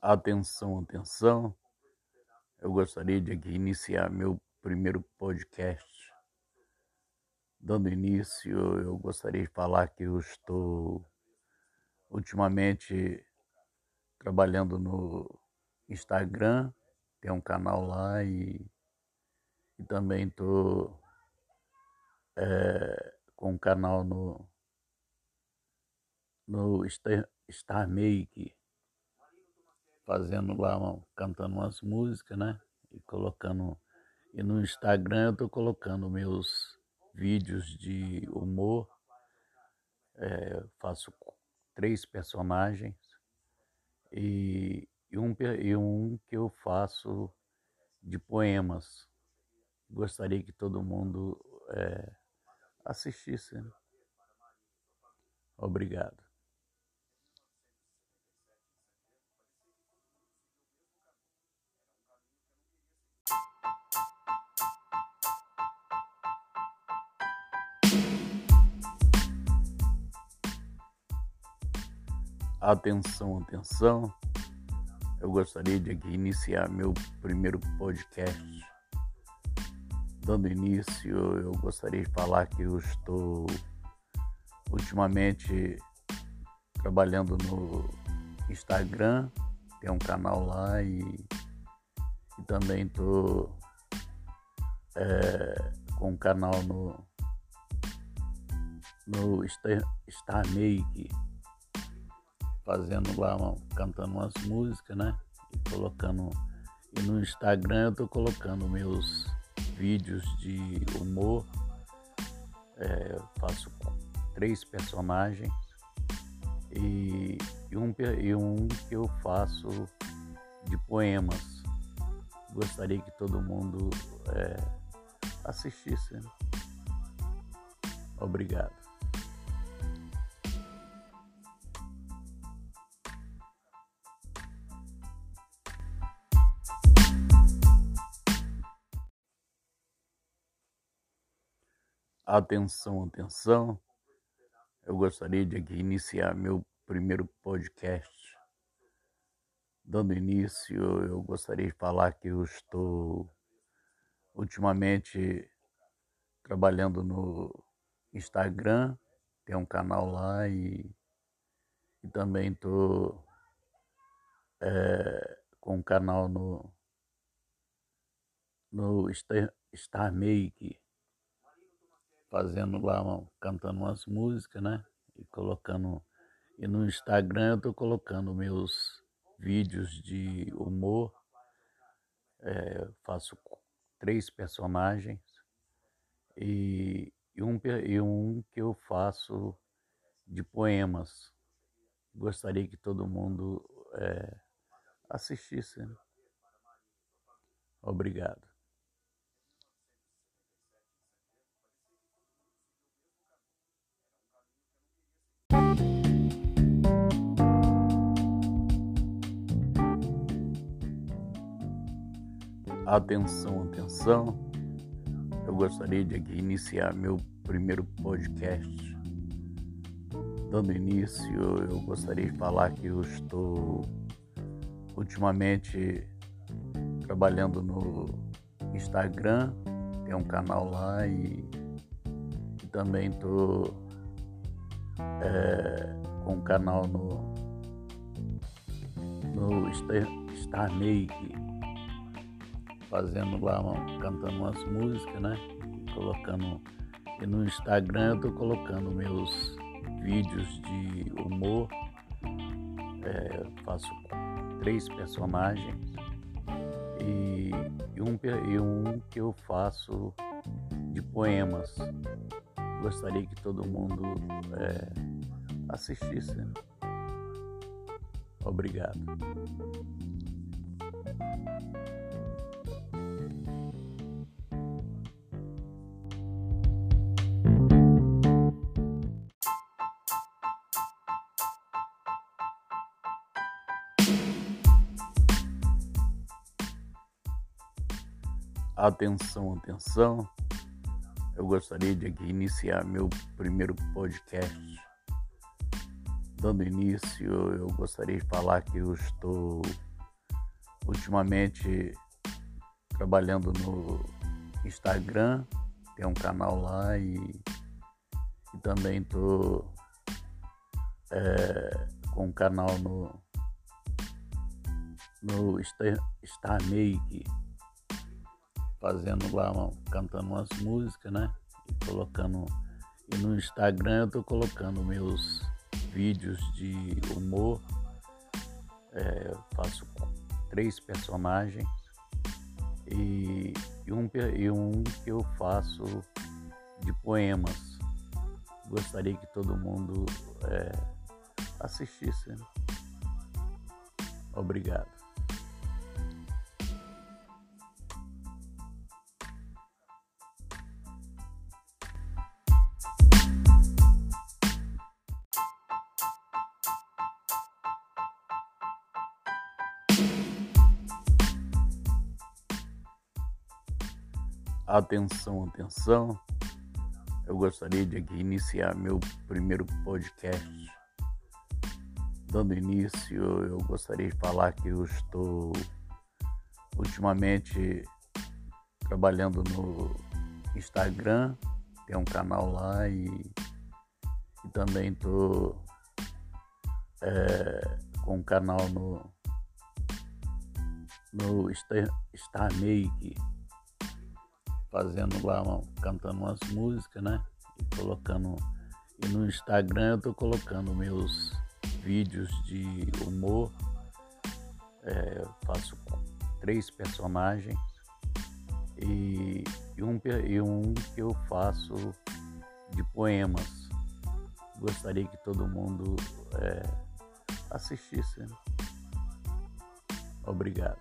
Atenção, atenção. Eu gostaria de aqui iniciar meu primeiro podcast. Dando início, eu gostaria de falar que eu estou ultimamente trabalhando no Instagram, tem um canal lá e, e também estou é, com um canal no, no Star, Star Make fazendo lá, cantando umas músicas, né? E colocando. E no Instagram eu tô colocando meus vídeos de humor. É, faço três personagens e, e, um, e um que eu faço de poemas. Gostaria que todo mundo é, assistisse. Né? Obrigado. Atenção, atenção. Eu gostaria de aqui iniciar meu primeiro podcast. Dando início, eu gostaria de falar que eu estou ultimamente trabalhando no Instagram, tem um canal lá e, e também estou é, com um canal no, no Star, Star Make fazendo lá, cantando umas músicas, né? E colocando. E no Instagram eu tô colocando meus vídeos de humor. É, faço três personagens e, e, um, e um que eu faço de poemas. Gostaria que todo mundo é, assistisse. Né? Obrigado. Atenção, atenção. Eu gostaria de aqui iniciar meu primeiro podcast. Dando início, eu gostaria de falar que eu estou ultimamente trabalhando no Instagram, tem um canal lá e, e também estou é, com um canal no, no Star, Star Make fazendo lá, cantando umas músicas, né? E colocando. E no Instagram eu tô colocando meus vídeos de humor. É, faço três personagens e, e, um, e um que eu faço de poemas. Gostaria que todo mundo é, assistisse. Né? Obrigado. Atenção, atenção. Eu gostaria de aqui iniciar meu primeiro podcast. Dando início, eu gostaria de falar que eu estou ultimamente trabalhando no Instagram, tem um canal lá e, e também estou é, com um canal no, no Star Make fazendo lá, cantando umas músicas, né? Colocando. E no Instagram eu tô colocando meus vídeos de humor. É, faço três personagens e, e, um, e um que eu faço de poemas. Gostaria que todo mundo é, assistisse. Né? Obrigado. Atenção, atenção. Eu gostaria de aqui iniciar meu primeiro podcast. Dando início, eu gostaria de falar que eu estou ultimamente trabalhando no Instagram, tem um canal lá e, e também tô é, com um canal no no Star Make fazendo lá, cantando umas músicas, né? E colocando. E no Instagram eu tô colocando meus vídeos de humor. É, faço três personagens e, e, um, e um que eu faço de poemas. Gostaria que todo mundo é, assistisse. Né? Obrigado. Atenção, atenção. Eu gostaria de aqui iniciar meu primeiro podcast. Dando início, eu gostaria de falar que eu estou ultimamente trabalhando no Instagram, tem um canal lá e, e também estou é, com um canal no, no Star, Star Make fazendo lá, cantando umas músicas, né? E colocando. E no Instagram eu tô colocando meus vídeos de humor. É, faço três personagens e, e, um, e um que eu faço de poemas. Gostaria que todo mundo é, assistisse. Né? Obrigado.